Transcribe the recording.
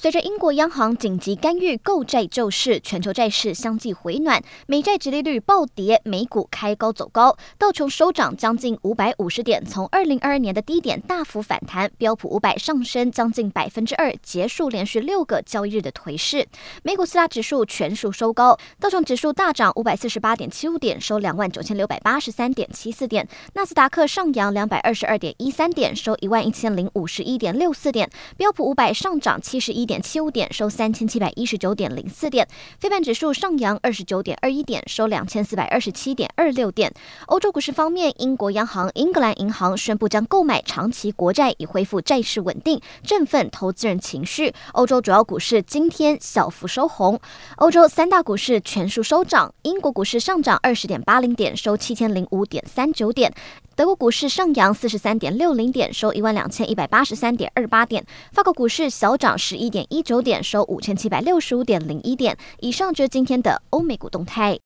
随着英国央行紧急干预购债救市，全球债市相继回暖，美债殖利率暴跌，美股开高走高，道琼收涨将近五百五十点，从二零二二年的低点大幅反弹，标普五百上升将近百分之二，结束连续六个交易日的颓势。美股四大指数全数收高，道琼指数大涨五百四十八点七五点，收两万九千六百八十三点七四点；纳斯达克上扬两百二十二点一三点，收一万一千零五十一点六四点；标普五百上涨七十一点七五点，收三千七百一十九点零四点，非半指数上扬二十九点二一点，收两千四百二十七点二六点。欧洲股市方面，英国央行英格兰银行宣布将购买长期国债，以恢复债市稳定，振奋投资人情绪。欧洲主要股市今天小幅收红，欧洲三大股市全数收涨，英国股市上涨二十点八零点，收七千零五点三九点。德国股市上扬四十三点六零点，收一万两千一百八十三点二八点。法国股市小涨十一点一九点，收五千七百六十五点零一点。以上就是今天的欧美股动态。